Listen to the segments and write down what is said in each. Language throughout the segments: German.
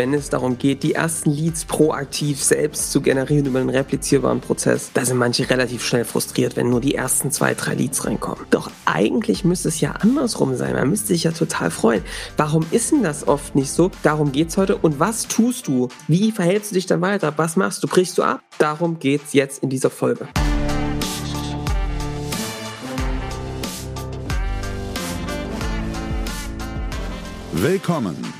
wenn es darum geht, die ersten Leads proaktiv selbst zu generieren über einen replizierbaren Prozess, da sind manche relativ schnell frustriert, wenn nur die ersten zwei, drei Leads reinkommen. Doch eigentlich müsste es ja andersrum sein. Man müsste sich ja total freuen. Warum ist denn das oft nicht so? Darum geht's heute. Und was tust du? Wie verhältst du dich dann weiter? Was machst du? Brichst du ab? Darum geht's jetzt in dieser Folge. Willkommen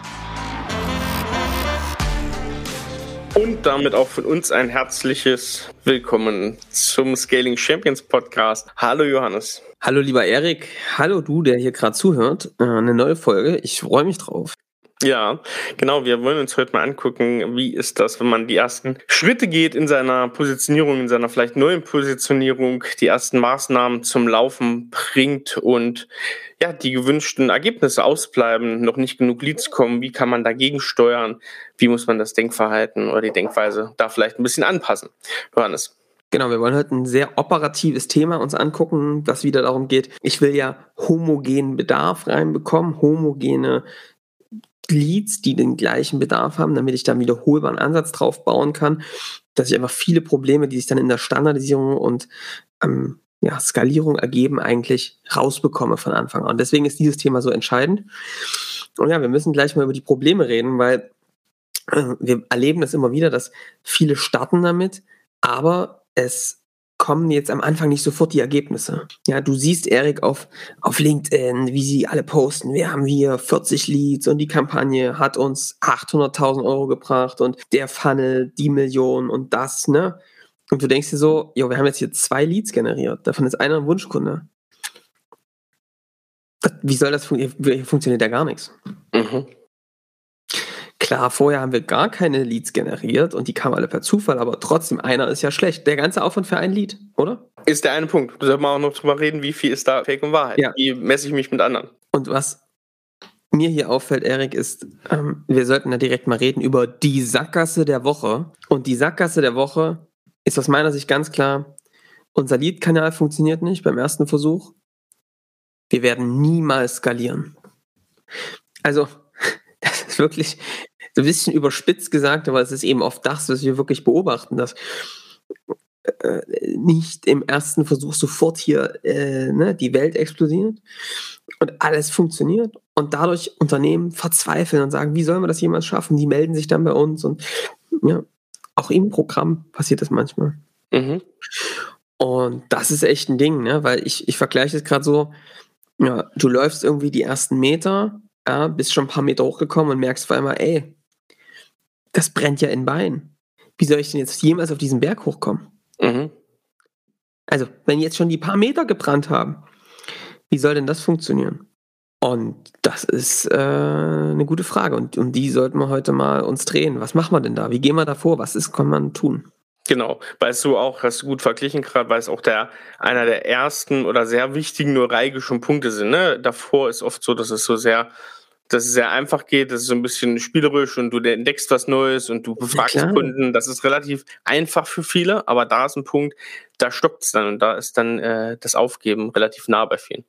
Und damit auch von uns ein herzliches Willkommen zum Scaling Champions Podcast. Hallo Johannes. Hallo lieber Erik, hallo du, der hier gerade zuhört. Äh, eine neue Folge, ich freue mich drauf. Ja, genau. Wir wollen uns heute mal angucken, wie ist das, wenn man die ersten Schritte geht in seiner Positionierung, in seiner vielleicht neuen Positionierung, die ersten Maßnahmen zum Laufen bringt und ja, die gewünschten Ergebnisse ausbleiben, noch nicht genug Leads kommen. Wie kann man dagegen steuern? Wie muss man das Denkverhalten oder die Denkweise da vielleicht ein bisschen anpassen? Johannes. Genau, wir wollen heute ein sehr operatives Thema uns angucken, das wieder darum geht, ich will ja homogenen Bedarf reinbekommen, homogene Leads, die den gleichen Bedarf haben, damit ich da einen wiederholbaren Ansatz drauf bauen kann, dass ich einfach viele Probleme, die sich dann in der Standardisierung und ähm, ja, Skalierung ergeben, eigentlich rausbekomme von Anfang an. Deswegen ist dieses Thema so entscheidend. Und ja, wir müssen gleich mal über die Probleme reden, weil äh, wir erleben das immer wieder, dass viele starten damit, aber es kommen jetzt am Anfang nicht sofort die Ergebnisse. Ja, du siehst Erik auf, auf LinkedIn, wie sie alle posten. Wir haben hier 40 Leads und die Kampagne hat uns 800.000 Euro gebracht und der Funnel die Million und das, ne? Und du denkst dir so, jo, wir haben jetzt hier zwei Leads generiert. Davon ist einer ein Wunschkunde. Wie soll das funktionieren? Funktioniert ja gar nichts. Mhm. Klar, vorher haben wir gar keine Leads generiert und die kamen alle per Zufall, aber trotzdem, einer ist ja schlecht. Der ganze Aufwand für ein Lead, oder? Ist der eine Punkt. Da sollten wir auch noch drüber reden, wie viel ist da Fake und Wahrheit. Ja. Wie messe ich mich mit anderen? Und was mir hier auffällt, Erik, ist, ähm, wir sollten da direkt mal reden über die Sackgasse der Woche. Und die Sackgasse der Woche ist aus meiner Sicht ganz klar, unser Lead-Kanal funktioniert nicht beim ersten Versuch. Wir werden niemals skalieren. Also, das ist wirklich, so ein bisschen überspitzt gesagt, aber es ist eben oft das, was wir wirklich beobachten, dass äh, nicht im ersten Versuch sofort hier äh, ne, die Welt explodiert und alles funktioniert und dadurch Unternehmen verzweifeln und sagen, wie sollen wir das jemals schaffen? Die melden sich dann bei uns und ja, auch im Programm passiert das manchmal. Mhm. Und das ist echt ein Ding, ne? weil ich, ich vergleiche es gerade so, ja, du läufst irgendwie die ersten Meter, ja, bist schon ein paar Meter hochgekommen und merkst vor einmal, ey, das brennt ja in Bein. Wie soll ich denn jetzt jemals auf diesen Berg hochkommen? Mhm. Also, wenn jetzt schon die paar Meter gebrannt haben, wie soll denn das funktionieren? Und das ist äh, eine gute Frage. Und um die sollten wir heute mal uns drehen. Was machen wir denn da? Wie gehen wir da vor? Was ist, kann man tun? Genau, weißt du auch, hast du gut verglichen gerade, weil es auch der einer der ersten oder sehr wichtigen neuralgischen Punkte sind. Ne? Davor ist oft so, dass es so sehr dass es sehr einfach geht, das ist so ein bisschen spielerisch und du entdeckst was Neues und du befragst ja, Kunden. Das ist relativ einfach für viele, aber da ist ein Punkt, da stoppt es dann und da ist dann äh, das Aufgeben relativ nah bei vielen.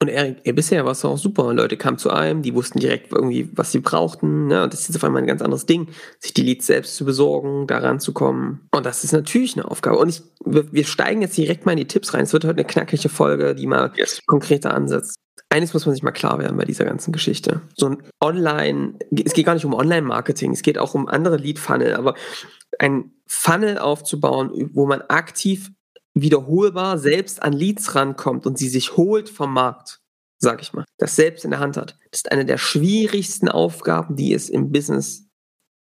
Und Erik, bisher war es auch super. Leute kamen zu einem, die wussten direkt irgendwie, was sie brauchten. Ne? Und das ist auf einmal ein ganz anderes Ding, sich die Leads selbst zu besorgen, daran zu kommen. Und das ist natürlich eine Aufgabe. Und ich, wir, wir steigen jetzt direkt mal in die Tipps rein. Es wird heute eine knackige Folge, die mal yes. konkreter ansetzt eines muss man sich mal klar werden bei dieser ganzen Geschichte. So ein Online, es geht gar nicht um Online-Marketing, es geht auch um andere Lead-Funnel, aber ein Funnel aufzubauen, wo man aktiv wiederholbar selbst an Leads rankommt und sie sich holt vom Markt, sag ich mal, das selbst in der Hand hat, das ist eine der schwierigsten Aufgaben, die es im Business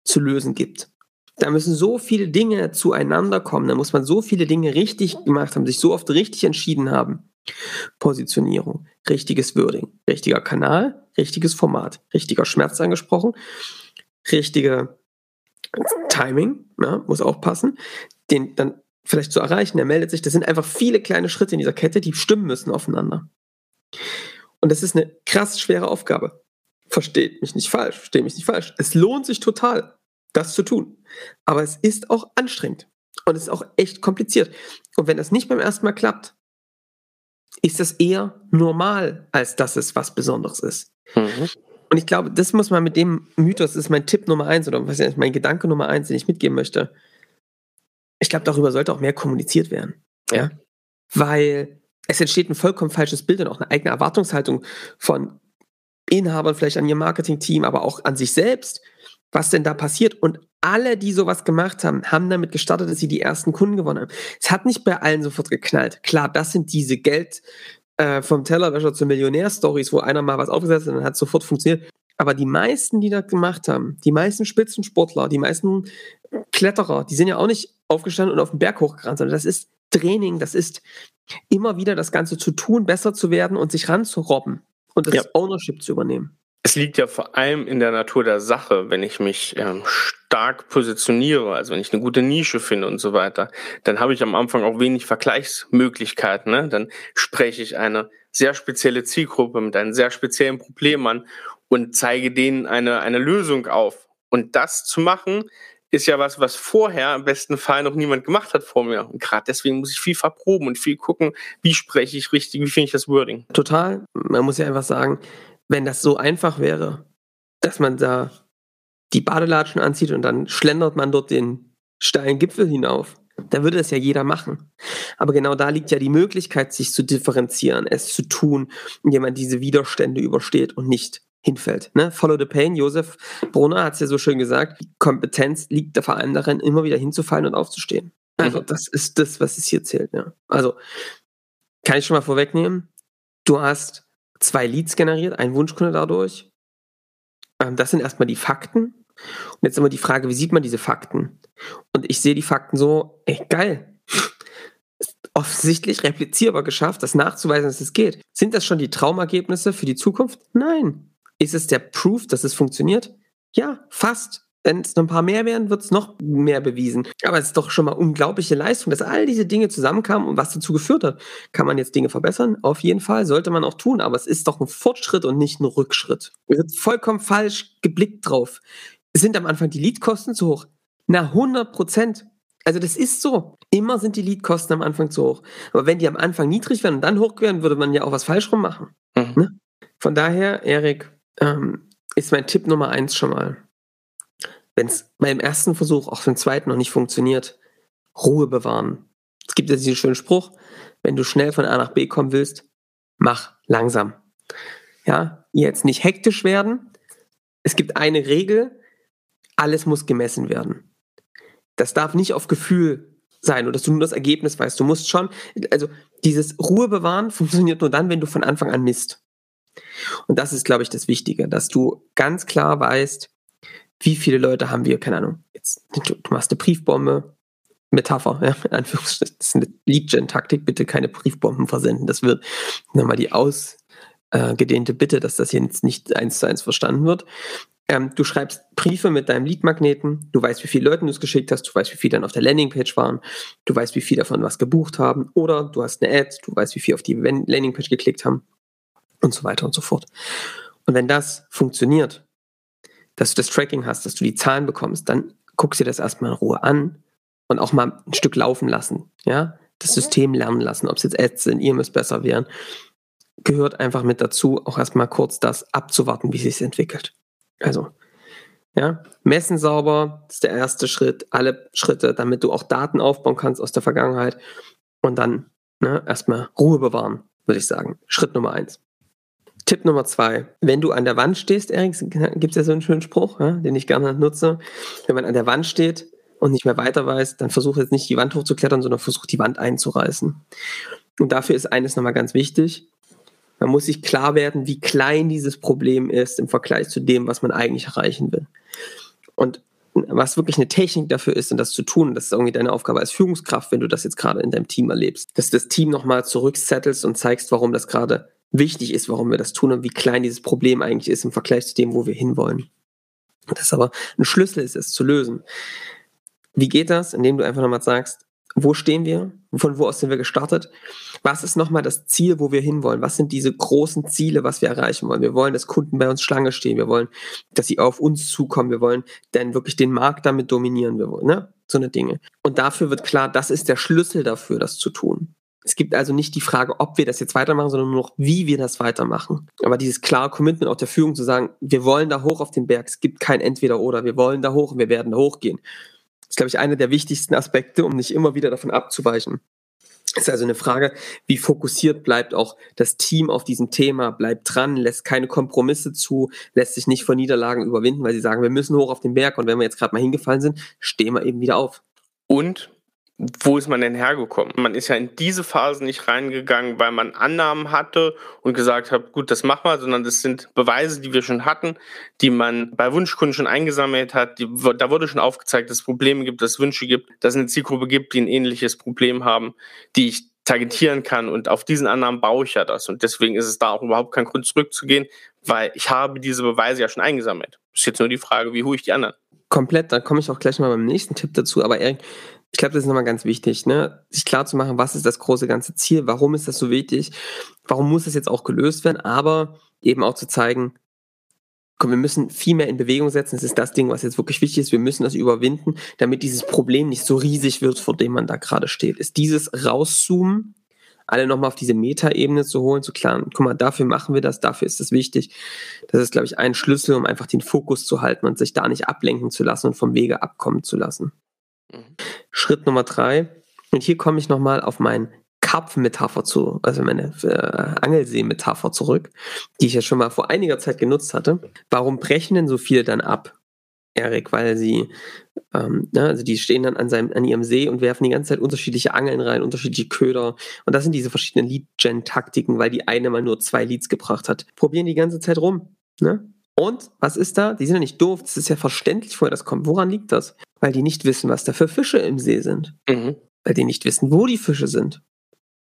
zu lösen gibt. Da müssen so viele Dinge zueinander kommen, da muss man so viele Dinge richtig gemacht haben, sich so oft richtig entschieden haben. Positionierung, richtiges Wording, richtiger Kanal, richtiges Format, richtiger Schmerz angesprochen, richtige Timing, ja, muss auch passen, den dann vielleicht zu erreichen, er meldet sich. Das sind einfach viele kleine Schritte in dieser Kette, die stimmen müssen aufeinander. Und das ist eine krass schwere Aufgabe. Versteht mich nicht falsch, versteht mich nicht falsch. Es lohnt sich total, das zu tun. Aber es ist auch anstrengend. Und es ist auch echt kompliziert. Und wenn das nicht beim ersten Mal klappt, ist das eher normal, als dass es was Besonderes ist. Mhm. Und ich glaube, das muss man mit dem Mythos, das ist mein Tipp Nummer eins oder was ist mein Gedanke Nummer eins, den ich mitgeben möchte. Ich glaube, darüber sollte auch mehr kommuniziert werden. Ja. Weil es entsteht ein vollkommen falsches Bild und auch eine eigene Erwartungshaltung von Inhabern, vielleicht an ihrem Marketing-Team, aber auch an sich selbst, was denn da passiert. Und alle, die sowas gemacht haben, haben damit gestartet, dass sie die ersten Kunden gewonnen haben. Es hat nicht bei allen sofort geknallt. Klar, das sind diese Geld äh, vom Tellerwäscher zu Millionär-Stories, wo einer mal was aufgesetzt hat und dann hat sofort funktioniert. Aber die meisten, die das gemacht haben, die meisten Spitzensportler, die meisten Kletterer, die sind ja auch nicht aufgestanden und auf den Berg hochgerannt, sondern das ist Training, das ist immer wieder das Ganze zu tun, besser zu werden und sich ranzurobben und das ja. Ownership zu übernehmen. Es liegt ja vor allem in der Natur der Sache, wenn ich mich ähm, stark positioniere, also wenn ich eine gute Nische finde und so weiter, dann habe ich am Anfang auch wenig Vergleichsmöglichkeiten. Ne? Dann spreche ich eine sehr spezielle Zielgruppe mit einem sehr speziellen Problem an und zeige denen eine, eine Lösung auf. Und das zu machen, ist ja was, was vorher im besten Fall noch niemand gemacht hat vor mir. Und gerade deswegen muss ich viel verproben und viel gucken, wie spreche ich richtig, wie finde ich das Wording. Total. Man muss ja einfach sagen, wenn das so einfach wäre, dass man da die Badelatschen anzieht und dann schlendert man dort den steilen Gipfel hinauf, dann würde das ja jeder machen. Aber genau da liegt ja die Möglichkeit, sich zu differenzieren, es zu tun, indem man diese Widerstände übersteht und nicht hinfällt. Ne? Follow the pain. Josef Brunner hat es ja so schön gesagt. Kompetenz liegt vor allem darin, immer wieder hinzufallen und aufzustehen. Also mhm. das ist das, was es hier zählt. Ja. Also kann ich schon mal vorwegnehmen. Du hast zwei Leads generiert, ein Wunschkunde dadurch. Ähm, das sind erstmal die Fakten. Und jetzt immer die Frage, wie sieht man diese Fakten? Und ich sehe die Fakten so, ey, geil. offensichtlich replizierbar geschafft, das nachzuweisen, dass es geht. Sind das schon die Traumergebnisse für die Zukunft? Nein. Ist es der Proof, dass es funktioniert? Ja, fast. Wenn es noch ein paar mehr wären, wird es noch mehr bewiesen. Aber es ist doch schon mal unglaubliche Leistung, dass all diese Dinge zusammenkamen und was dazu geführt hat. Kann man jetzt Dinge verbessern? Auf jeden Fall, sollte man auch tun, aber es ist doch ein Fortschritt und nicht ein Rückschritt. Es wird vollkommen falsch geblickt drauf. Sind am Anfang die Leadkosten zu hoch? Na, 100 Prozent. Also das ist so. Immer sind die Leadkosten am Anfang zu hoch. Aber wenn die am Anfang niedrig wären und dann hoch wären, würde man ja auch was falsch rum machen. Mhm. Ne? Von daher, Erik, ähm, ist mein Tipp Nummer eins schon mal wenn es beim ersten Versuch, auch beim zweiten noch nicht funktioniert, Ruhe bewahren. Es gibt ja diesen schönen Spruch, wenn du schnell von A nach B kommen willst, mach langsam. Ja, jetzt nicht hektisch werden. Es gibt eine Regel, alles muss gemessen werden. Das darf nicht auf Gefühl sein oder dass du nur das Ergebnis weißt. Du musst schon, also dieses Ruhe bewahren funktioniert nur dann, wenn du von Anfang an misst. Und das ist, glaube ich, das Wichtige, dass du ganz klar weißt, wie viele Leute haben wir, keine Ahnung, jetzt, du, du machst eine Briefbombe, Metapher, ja, in Anführungsstrichen, das ist eine Lead-Gen-Taktik, bitte keine Briefbomben versenden. Das wird nochmal die ausgedehnte Bitte, dass das jetzt nicht eins zu eins verstanden wird. Ähm, du schreibst Briefe mit deinem Lead-Magneten, du weißt, wie viele Leute du es geschickt hast, du weißt, wie viele dann auf der Landingpage waren, du weißt, wie viele davon was gebucht haben, oder du hast eine Ad, du weißt, wie viele auf die Landingpage geklickt haben. Und so weiter und so fort. Und wenn das funktioniert, dass du das Tracking hast, dass du die Zahlen bekommst, dann guckst dir das erstmal in Ruhe an und auch mal ein Stück laufen lassen, ja, das System lernen lassen, ob es jetzt Ads sind, EMS besser wären, gehört einfach mit dazu, auch erstmal kurz das abzuwarten, wie sich es entwickelt. Also, ja, messen sauber ist der erste Schritt, alle Schritte, damit du auch Daten aufbauen kannst aus der Vergangenheit und dann ne, erstmal Ruhe bewahren, würde ich sagen. Schritt Nummer eins. Tipp Nummer zwei. Wenn du an der Wand stehst, Erik, gibt es ja so einen schönen Spruch, ja, den ich gerne nutze. Wenn man an der Wand steht und nicht mehr weiter weiß, dann versuch jetzt nicht die Wand hochzuklettern, sondern versuch die Wand einzureißen. Und dafür ist eines nochmal ganz wichtig. Man muss sich klar werden, wie klein dieses Problem ist im Vergleich zu dem, was man eigentlich erreichen will. Und was wirklich eine Technik dafür ist, und das zu tun, das ist irgendwie deine Aufgabe als Führungskraft, wenn du das jetzt gerade in deinem Team erlebst, dass du das Team nochmal zurücksettelst und zeigst, warum das gerade wichtig ist, warum wir das tun und wie klein dieses Problem eigentlich ist im Vergleich zu dem, wo wir hinwollen. Das aber ein Schlüssel ist, es zu lösen. Wie geht das? Indem du einfach nochmal sagst, wo stehen wir? Von wo aus sind wir gestartet? Was ist nochmal das Ziel, wo wir hinwollen? Was sind diese großen Ziele, was wir erreichen wollen? Wir wollen, dass Kunden bei uns Schlange stehen. Wir wollen, dass sie auf uns zukommen. Wir wollen dann wirklich den Markt damit dominieren. Wir wollen, ne? So eine Dinge. Und dafür wird klar, das ist der Schlüssel dafür, das zu tun. Es gibt also nicht die Frage, ob wir das jetzt weitermachen, sondern nur noch, wie wir das weitermachen. Aber dieses klare Commitment auch der Führung zu sagen, wir wollen da hoch auf den Berg. Es gibt kein Entweder-Oder. Wir wollen da hoch und wir werden da hochgehen ist, glaube ich, einer der wichtigsten Aspekte, um nicht immer wieder davon abzuweichen. Es ist also eine Frage, wie fokussiert bleibt auch das Team auf diesem Thema, bleibt dran, lässt keine Kompromisse zu, lässt sich nicht vor Niederlagen überwinden, weil sie sagen, wir müssen hoch auf den Berg und wenn wir jetzt gerade mal hingefallen sind, stehen wir eben wieder auf. Und wo ist man denn hergekommen? Man ist ja in diese Phase nicht reingegangen, weil man Annahmen hatte und gesagt hat, gut, das machen wir, sondern das sind Beweise, die wir schon hatten, die man bei Wunschkunden schon eingesammelt hat. Die, da wurde schon aufgezeigt, dass es Probleme gibt, dass es Wünsche gibt, dass es eine Zielgruppe gibt, die ein ähnliches Problem haben, die ich targetieren kann. Und auf diesen Annahmen baue ich ja das. Und deswegen ist es da auch überhaupt kein Grund zurückzugehen, weil ich habe diese Beweise ja schon eingesammelt. Ist jetzt nur die Frage, wie hole ich die anderen? Komplett, da komme ich auch gleich mal beim nächsten Tipp dazu. Aber Erik, ich glaube, das ist nochmal ganz wichtig, ne? sich klar zu machen, was ist das große ganze Ziel, warum ist das so wichtig, warum muss das jetzt auch gelöst werden, aber eben auch zu zeigen, komm, wir müssen viel mehr in Bewegung setzen, das ist das Ding, was jetzt wirklich wichtig ist, wir müssen das überwinden, damit dieses Problem nicht so riesig wird, vor dem man da gerade steht. Ist dieses Rauszoomen, alle nochmal auf diese Metaebene zu holen, zu klären, guck mal, dafür machen wir das, dafür ist das wichtig. Das ist, glaube ich, ein Schlüssel, um einfach den Fokus zu halten und sich da nicht ablenken zu lassen und vom Wege abkommen zu lassen. Schritt Nummer drei. Und hier komme ich nochmal auf meinen Karpfenmetapher zu, also meine äh, Angelsee-Metapher zurück, die ich ja schon mal vor einiger Zeit genutzt hatte. Warum brechen denn so viele dann ab, Erik? Weil sie, ähm, ja, also die stehen dann an, seinem, an ihrem See und werfen die ganze Zeit unterschiedliche Angeln rein, unterschiedliche Köder. Und das sind diese verschiedenen Lead-Gen-Taktiken, weil die eine mal nur zwei Leads gebracht hat. Probieren die ganze Zeit rum. Ne? Und was ist da? Die sind ja nicht doof, das ist ja verständlich, woher das kommt. Woran liegt das? Weil die nicht wissen, was da für Fische im See sind. Mhm. Weil die nicht wissen, wo die Fische sind.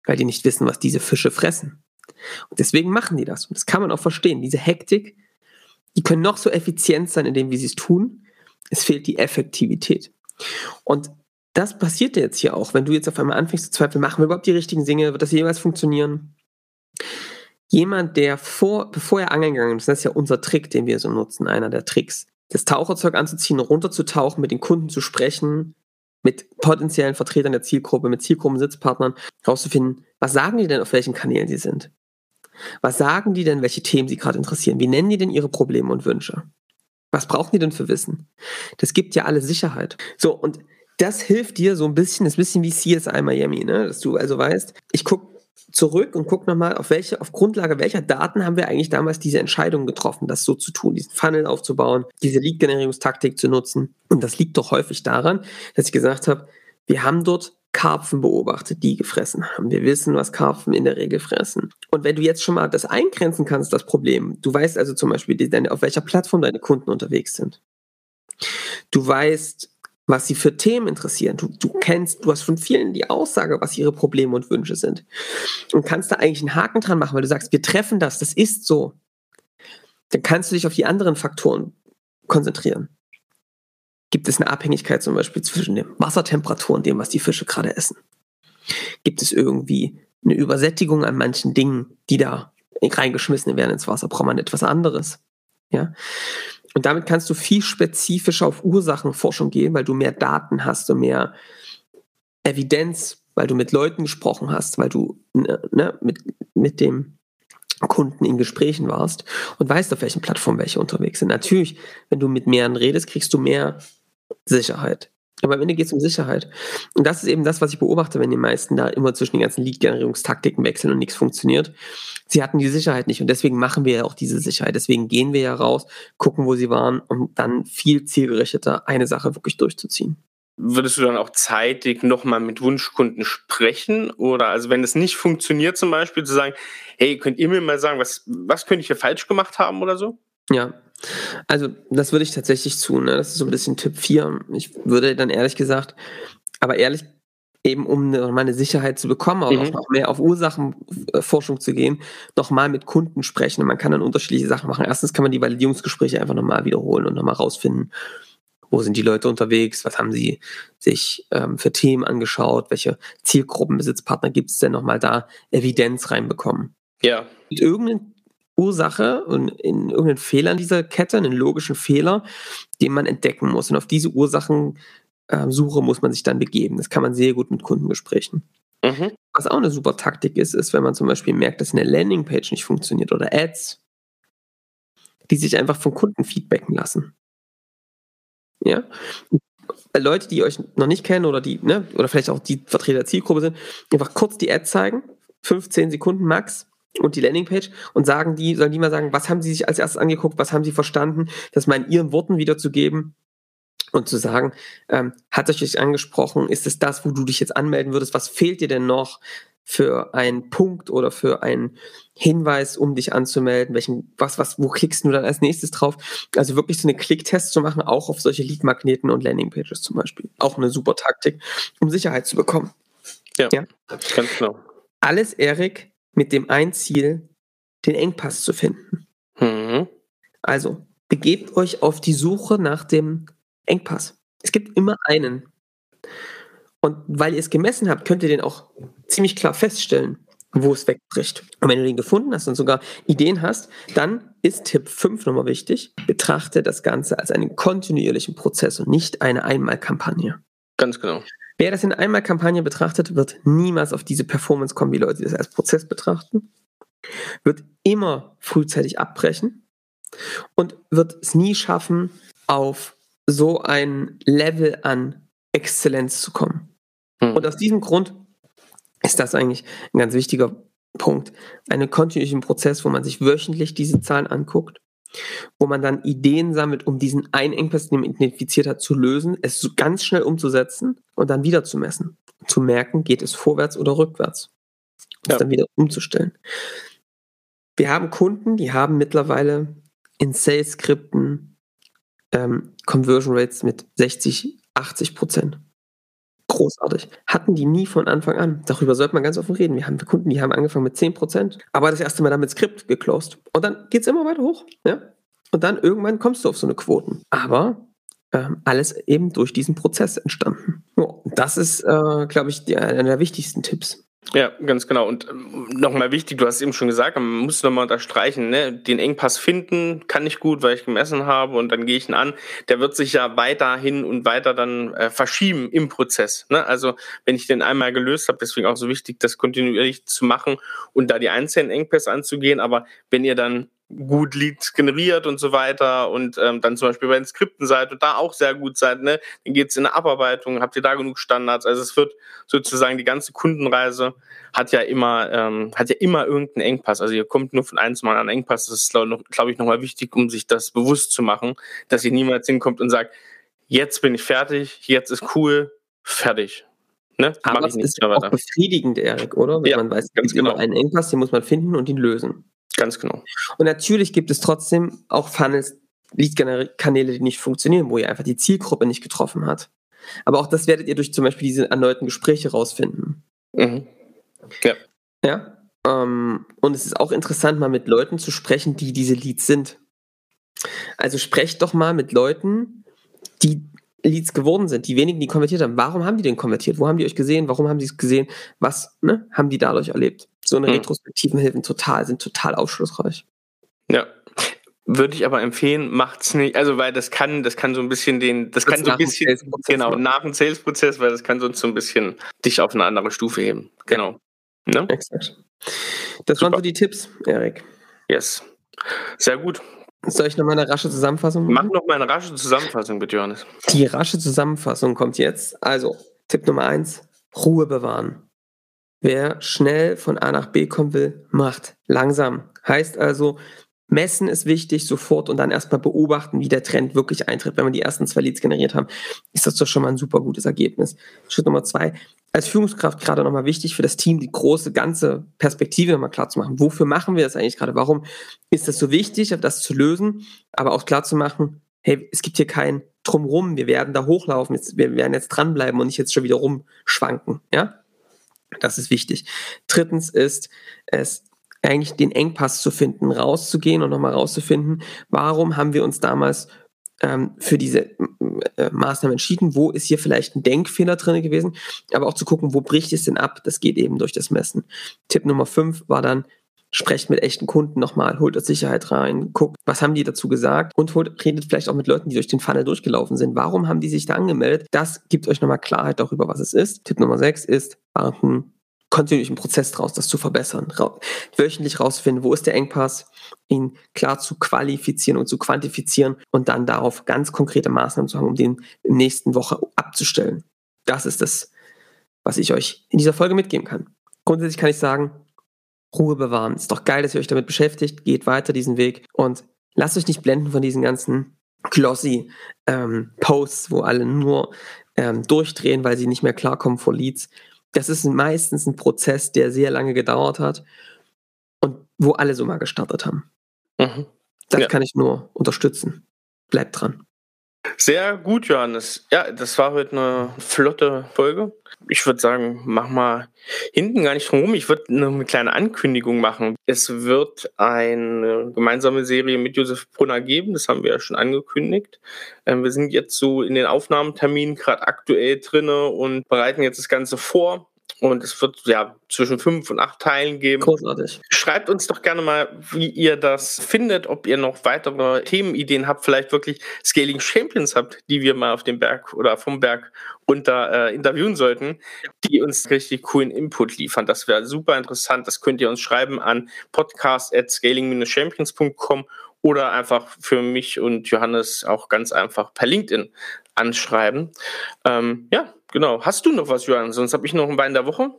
Weil die nicht wissen, was diese Fische fressen. Und deswegen machen die das. Und das kann man auch verstehen. Diese Hektik, die können noch so effizient sein, in dem, wie sie es tun. Es fehlt die Effektivität. Und das passiert jetzt hier auch, wenn du jetzt auf einmal anfängst zu zweifeln, machen wir überhaupt die richtigen Dinge, wird das jeweils funktionieren? jemand, der vor, bevor er angeln gegangen ist, das ist ja unser Trick, den wir so nutzen, einer der Tricks, das Taucherzeug anzuziehen, runterzutauchen, mit den Kunden zu sprechen, mit potenziellen Vertretern der Zielgruppe, mit Zielgruppensitzpartnern, herauszufinden, was sagen die denn, auf welchen Kanälen sie sind? Was sagen die denn, welche Themen sie gerade interessieren? Wie nennen die denn ihre Probleme und Wünsche? Was brauchen die denn für Wissen? Das gibt ja alle Sicherheit. So, und das hilft dir so ein bisschen, das ist ein bisschen wie CSI Miami, ne? dass du also weißt, ich gucke zurück und guck nochmal, auf welche, auf Grundlage welcher Daten haben wir eigentlich damals diese Entscheidung getroffen, das so zu tun, diesen Funnel aufzubauen, diese Lead-Generierungstaktik zu nutzen. Und das liegt doch häufig daran, dass ich gesagt habe, wir haben dort Karpfen beobachtet, die gefressen haben. Wir wissen, was Karpfen in der Regel fressen. Und wenn du jetzt schon mal das eingrenzen kannst, das Problem, du weißt also zum Beispiel, auf welcher Plattform deine Kunden unterwegs sind. Du weißt, was sie für Themen interessieren. Du, du kennst, du hast von vielen die Aussage, was ihre Probleme und Wünsche sind. Und kannst da eigentlich einen Haken dran machen, weil du sagst, wir treffen das, das ist so. Dann kannst du dich auf die anderen Faktoren konzentrieren. Gibt es eine Abhängigkeit zum Beispiel zwischen der Wassertemperatur und dem, was die Fische gerade essen? Gibt es irgendwie eine Übersättigung an manchen Dingen, die da reingeschmissen werden ins Wasser? Braucht man etwas anderes? Ja. Und damit kannst du viel spezifischer auf Ursachenforschung gehen, weil du mehr Daten hast und mehr Evidenz, weil du mit Leuten gesprochen hast, weil du ne, mit, mit dem Kunden in Gesprächen warst und weißt, auf welchen Plattformen welche unterwegs sind. Natürlich, wenn du mit mehreren redest, kriegst du mehr Sicherheit. Aber am Ende geht es um Sicherheit. Und das ist eben das, was ich beobachte, wenn die meisten da immer zwischen den ganzen Lead-Generierungstaktiken wechseln und nichts funktioniert. Sie hatten die Sicherheit nicht und deswegen machen wir ja auch diese Sicherheit. Deswegen gehen wir ja raus, gucken, wo sie waren, um dann viel zielgerichteter eine Sache wirklich durchzuziehen. Würdest du dann auch zeitig nochmal mit Wunschkunden sprechen? Oder also wenn es nicht funktioniert, zum Beispiel zu sagen, hey, könnt ihr mir mal sagen, was, was könnte ich hier falsch gemacht haben oder so? Ja, also das würde ich tatsächlich tun. Ne? Das ist so ein bisschen Tipp 4. Ich würde dann ehrlich gesagt, aber ehrlich eben um eine, meine Sicherheit zu bekommen, auch mhm. noch mehr auf Ursachenforschung zu gehen, nochmal mit Kunden sprechen. Und man kann dann unterschiedliche Sachen machen. Erstens kann man die Validierungsgespräche einfach nochmal wiederholen und nochmal rausfinden, wo sind die Leute unterwegs, was haben sie sich ähm, für Themen angeschaut, welche Zielgruppenbesitzpartner gibt es denn nochmal da, Evidenz reinbekommen. Ja. Mit irgendeine Ursache und in irgendeinen Fehler in dieser Kette, einen logischen Fehler, den man entdecken muss. Und auf diese Ursachensuche ähm, muss man sich dann begeben. Das kann man sehr gut mit Kundengesprächen. Mhm. Was auch eine super Taktik ist, ist, wenn man zum Beispiel merkt, dass eine Landingpage nicht funktioniert oder Ads, die sich einfach von Kunden feedbacken lassen. Ja. Leute, die euch noch nicht kennen oder die, ne, oder vielleicht auch die Vertreter der Zielgruppe sind, einfach kurz die Ad zeigen, 15 Sekunden max und die Landingpage und sagen die, sollen die mal sagen, was haben sie sich als erstes angeguckt, was haben sie verstanden, das mal in ihren Worten wiederzugeben und zu sagen, ähm, hat euch das angesprochen, ist es das, wo du dich jetzt anmelden würdest, was fehlt dir denn noch für einen Punkt oder für einen Hinweis, um dich anzumelden, welchen, was, was, wo klickst du dann als nächstes drauf? Also wirklich so eine Klicktest zu machen, auch auf solche Lead-Magneten und Landingpages zum Beispiel. Auch eine super Taktik, um Sicherheit zu bekommen. Ja, ja? ganz genau. Alles, Erik, mit dem ein Ziel, den Engpass zu finden. Mhm. Also, begebt euch auf die Suche nach dem Engpass. Es gibt immer einen. Und weil ihr es gemessen habt, könnt ihr den auch ziemlich klar feststellen, wo es wegbricht. Und wenn du den gefunden hast und sogar Ideen hast, dann ist Tipp 5 nochmal wichtig. Betrachte das Ganze als einen kontinuierlichen Prozess und nicht eine Einmalkampagne. Ganz genau. Wer das in Einmalkampagne betrachtet, wird niemals auf diese Performance kommen, wie Leute die das als Prozess betrachten. Wird immer frühzeitig abbrechen und wird es nie schaffen, auf so ein Level an Exzellenz zu kommen. Mhm. Und aus diesem Grund ist das eigentlich ein ganz wichtiger Punkt. Einen kontinuierlichen Prozess, wo man sich wöchentlich diese Zahlen anguckt, wo man dann Ideen sammelt, um diesen einen Engpass, den man identifiziert hat, zu lösen, es ganz schnell umzusetzen und dann wieder zu messen. Zu merken, geht es vorwärts oder rückwärts. Und ja. dann wieder umzustellen. Wir haben Kunden, die haben mittlerweile in Sales-Skripten ähm, Conversion Rates mit 60, 80 Prozent. Großartig. Hatten die nie von Anfang an. Darüber sollte man ganz offen reden. Wir haben Kunden, die haben angefangen mit 10 Prozent, aber das erste Mal damit Skript geclosed. Und dann geht es immer weiter hoch. Ja? Und dann irgendwann kommst du auf so eine Quoten. Aber ähm, alles eben durch diesen Prozess entstanden. Das ist, äh, glaube ich, die, einer der wichtigsten Tipps. Ja, ganz genau. Und ähm, nochmal wichtig, du hast es eben schon gesagt, man muss nochmal unterstreichen, ne? den Engpass finden kann ich gut, weil ich gemessen habe und dann gehe ich ihn an. Der wird sich ja weiterhin und weiter dann äh, verschieben im Prozess. Ne? Also wenn ich den einmal gelöst habe, deswegen auch so wichtig, das kontinuierlich zu machen und da die einzelnen Engpässe anzugehen. Aber wenn ihr dann gut Leads generiert und so weiter und ähm, dann zum Beispiel bei den Skripten seid und da auch sehr gut seid, ne, dann geht's in eine Abarbeitung, habt ihr da genug Standards. Also es wird sozusagen die ganze Kundenreise hat ja immer, ähm, hat ja immer irgendeinen Engpass. Also ihr kommt nur von zu Mal an Engpass. Das ist, glaube glaub ich, nochmal wichtig, um sich das bewusst zu machen, dass ihr niemals hinkommt und sagt, jetzt bin ich fertig, jetzt ist cool, fertig. Ne? Aber es ist auch befriedigend, Erik, oder? Wenn ja, man weiß, es gibt genau. immer einen Engpass, den muss man finden und ihn lösen. Ganz genau. Und natürlich gibt es trotzdem auch Funnels, Lead-Kanäle, die nicht funktionieren, wo ihr einfach die Zielgruppe nicht getroffen hat. Aber auch das werdet ihr durch zum Beispiel diese erneuten Gespräche rausfinden. Mhm. Ja. Ja. Ähm, und es ist auch interessant, mal mit Leuten zu sprechen, die diese Leads sind. Also sprecht doch mal mit Leuten, die Leads geworden sind, die wenigen, die konvertiert haben. Warum haben die denn konvertiert? Wo haben die euch gesehen? Warum haben die es gesehen? Was ne, haben die dadurch erlebt? So eine hm. retrospektiven Hilfen total, sind total aufschlussreich. Ja. Würde ich aber empfehlen, macht's nicht, also weil das kann, das kann so ein bisschen den, das, das kann so ein bisschen, genau, machen. nach dem Sales-Prozess, weil das kann sonst so ein bisschen dich auf eine andere Stufe heben. Genau. Ne? Exakt. Das Super. waren so die Tipps, Erik. Yes. Sehr gut. Soll ich noch mal eine rasche Zusammenfassung machen? Mach noch mal eine rasche Zusammenfassung, bitte, Johannes. Die rasche Zusammenfassung kommt jetzt. Also, Tipp Nummer eins, Ruhe bewahren. Wer schnell von A nach B kommen will, macht langsam. Heißt also, messen ist wichtig sofort und dann erstmal beobachten, wie der Trend wirklich eintritt. Wenn wir die ersten zwei Leads generiert haben, ist das doch schon mal ein super gutes Ergebnis. Schritt Nummer zwei, als Führungskraft gerade nochmal wichtig für das Team, die große ganze Perspektive nochmal klar zu machen. Wofür machen wir das eigentlich gerade? Warum ist das so wichtig, das zu lösen? Aber auch klar zu machen, hey, es gibt hier kein Drumrum, wir werden da hochlaufen, wir werden jetzt dranbleiben und nicht jetzt schon wieder rumschwanken, ja? Das ist wichtig. Drittens ist es eigentlich den Engpass zu finden, rauszugehen und nochmal rauszufinden, warum haben wir uns damals ähm, für diese äh, Maßnahmen entschieden, wo ist hier vielleicht ein Denkfehler drin gewesen, aber auch zu gucken, wo bricht es denn ab, das geht eben durch das Messen. Tipp Nummer 5 war dann, sprecht mit echten Kunden nochmal, holt euch Sicherheit rein, guckt, was haben die dazu gesagt und holt, redet vielleicht auch mit Leuten, die durch den Funnel durchgelaufen sind. Warum haben die sich da angemeldet? Das gibt euch nochmal Klarheit darüber, was es ist. Tipp Nummer 6 ist, warten, kontinuierlichen Prozess draus, das zu verbessern. Ra wöchentlich rausfinden, wo ist der Engpass, ihn klar zu qualifizieren und zu quantifizieren und dann darauf ganz konkrete Maßnahmen zu haben, um den in nächsten Woche abzustellen. Das ist das, was ich euch in dieser Folge mitgeben kann. Grundsätzlich kann ich sagen, Ruhe bewahren. Ist doch geil, dass ihr euch damit beschäftigt. Geht weiter diesen Weg und lasst euch nicht blenden von diesen ganzen glossy ähm, Posts, wo alle nur ähm, durchdrehen, weil sie nicht mehr klarkommen vor Leads. Das ist meistens ein Prozess, der sehr lange gedauert hat und wo alle so mal gestartet haben. Mhm. Das ja. kann ich nur unterstützen. Bleibt dran. Sehr gut, Johannes. Ja, das war heute eine flotte Folge. Ich würde sagen, mach mal hinten gar nicht drum rum. Ich würde eine kleine Ankündigung machen. Es wird eine gemeinsame Serie mit Josef Brunner geben. Das haben wir ja schon angekündigt. Ähm, wir sind jetzt so in den Aufnahmeterminen gerade aktuell drinne und bereiten jetzt das Ganze vor. Und es wird ja zwischen fünf und acht Teilen geben. Großartig. Schreibt uns doch gerne mal, wie ihr das findet, ob ihr noch weitere Themenideen habt, vielleicht wirklich Scaling Champions habt, die wir mal auf dem Berg oder vom Berg runter äh, interviewen sollten, die uns richtig coolen Input liefern. Das wäre super interessant. Das könnt ihr uns schreiben an podcast at scaling-champions.com oder einfach für mich und Johannes auch ganz einfach per LinkedIn anschreiben. Ähm, ja, Genau. Hast du noch was, Johann? Sonst habe ich noch ein Wein der Woche.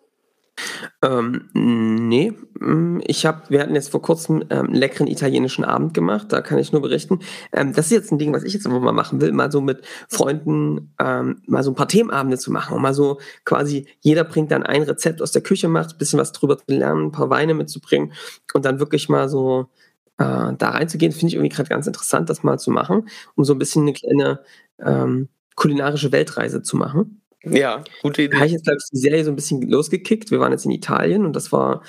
Ähm, nee, mm, ich habe, wir hatten jetzt vor kurzem ähm, einen leckeren italienischen Abend gemacht, da kann ich nur berichten. Ähm, das ist jetzt ein Ding, was ich jetzt immer mal machen will, mal so mit Freunden ähm, mal so ein paar Themenabende zu machen und mal so quasi, jeder bringt dann ein Rezept aus der Küche, macht ein bisschen was drüber zu lernen, ein paar Weine mitzubringen und dann wirklich mal so äh, da reinzugehen, finde ich irgendwie gerade ganz interessant, das mal zu machen, um so ein bisschen eine kleine ähm, kulinarische Weltreise zu machen. Ja, gute Idee. Da habe ich jetzt, glaube ich, die Serie so ein bisschen losgekickt. Wir waren jetzt in Italien und das war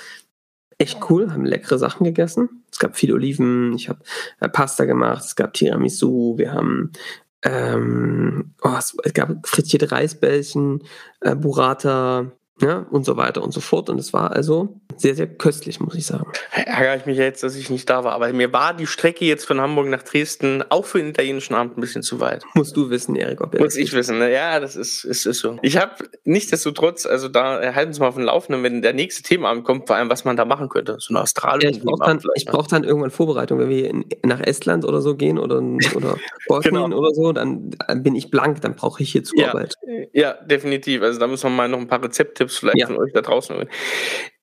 echt cool, haben leckere Sachen gegessen. Es gab viele Oliven, ich habe äh, Pasta gemacht, es gab Tiramisu, wir haben ähm, oh, es, gab frittierte Reisbällchen, äh, Burrata, ja, und so weiter und so fort. Und es war also sehr, sehr köstlich, muss ich sagen. Ärgere ich mich jetzt, dass ich nicht da war. Aber mir war die Strecke jetzt von Hamburg nach Dresden auch für den italienischen Abend ein bisschen zu weit. Musst du wissen, Erik, ob Muss ich wissen, ne? ja, das ist, ist, ist so. Ich habe nichtsdestotrotz, also da halten Sie mal auf dem Laufenden, wenn der nächste Themenabend kommt, vor allem, was man da machen könnte. So eine australische ja, Ich brauche dann, ich brauch dann irgendwann Vorbereitung, wenn wir in, nach Estland oder so gehen oder, oder Bosnien genau. oder so, dann bin ich blank, dann brauche ich hier Zuarbeit. Ja, ja, definitiv. Also da müssen wir mal noch ein paar Rezepte Tipps vielleicht ja. von euch da draußen.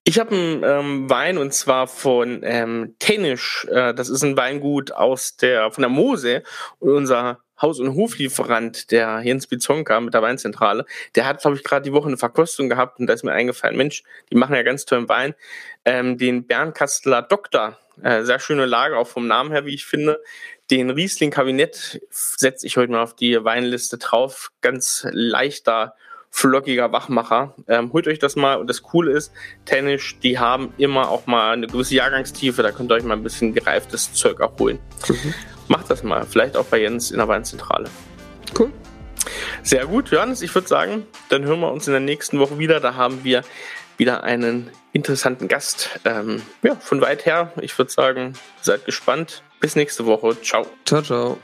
Ich habe einen ähm, Wein und zwar von ähm, Tennisch. Äh, das ist ein Weingut aus der von der Mose und unser Haus- und Hoflieferant, der Jens Bizonka mit der Weinzentrale, der hat, glaube ich, gerade die Woche eine Verkostung gehabt und da ist mir eingefallen, Mensch, die machen ja ganz tollen Wein. Ähm, den Bernkastler Doktor, äh, sehr schöne Lage, auch vom Namen her, wie ich finde. Den Riesling Kabinett setze ich heute mal auf die Weinliste drauf. Ganz leichter flockiger Wachmacher. Ähm, holt euch das mal. Und das Coole ist, Tennis, die haben immer auch mal eine gewisse Jahrgangstiefe. Da könnt ihr euch mal ein bisschen gereiftes Zeug abholen. Mhm. Macht das mal. Vielleicht auch bei Jens in der Weinzentrale. Cool. Sehr gut, Johannes. Ich würde sagen, dann hören wir uns in der nächsten Woche wieder. Da haben wir wieder einen interessanten Gast. Ähm, ja, von weit her. Ich würde sagen, seid gespannt. Bis nächste Woche. Ciao. Ciao, ciao.